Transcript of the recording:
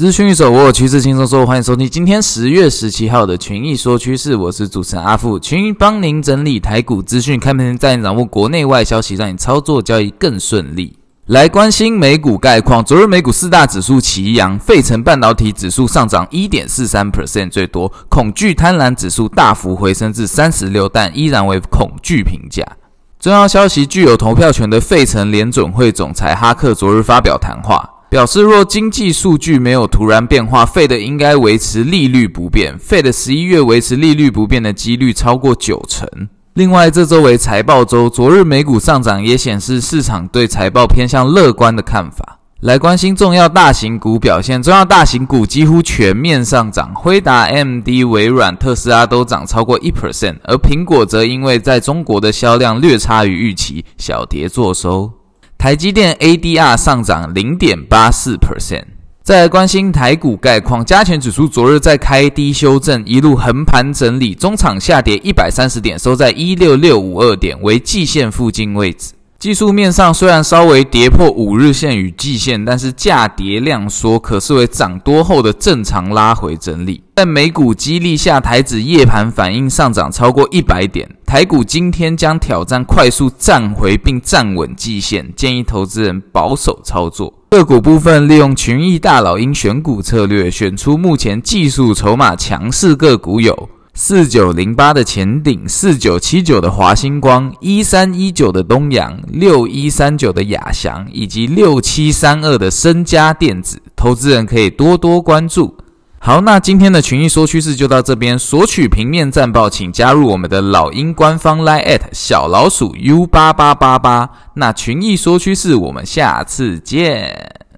资讯一手握，趋势轻松说。欢迎收听今天十月十七号的群益说趋势，我是主持人阿富。群益帮您整理台股资讯，开盘前带你掌握国内外消息，让你操作交易更顺利。来关心美股概况，昨日美股四大指数齐扬，费城半导体指数上涨一点四三 percent 最多，恐惧贪婪指数大幅回升至三十六，但依然为恐惧评价。重要消息，具有投票权的费城联准会总裁哈克昨日发表谈话。表示，若经济数据没有突然变化，Fed 应该维持利率不变。Fed 十一月维持利率不变的几率超过九成。另外，这周为财报周，昨日美股上涨也显示市场对财报偏向乐观的看法。来关心重要大型股表现，重要大型股几乎全面上涨，辉达、M、D、微软、特斯拉都涨超过一 percent，而苹果则因为在中国的销量略差于预期，小跌作收。台积电 ADR 上涨零点八四 percent。再来关心台股概况，加权指数昨日在开低修正，一路横盘整理，中场下跌一百三十点，收在一六六五二点，为季线附近位置。技术面上虽然稍微跌破五日线与季线，但是价跌量缩，可视为涨多后的正常拉回整理。在美股激励下，台指夜盘反应上涨超过一百点。台股今天将挑战快速站回并站稳季线，建议投资人保守操作。个股部分，利用群益大老鹰选股策略，选出目前技术筹码强势个股有。四九零八的前顶，四九七九的华星光，一三一九的东阳，六一三九的亚翔，以及六七三二的深佳电子，投资人可以多多关注。好，那今天的群益说趋势就到这边。索取平面战报，请加入我们的老鹰官方 Line@ 小老鼠 U 八八八八。那群益说趋势，我们下次见。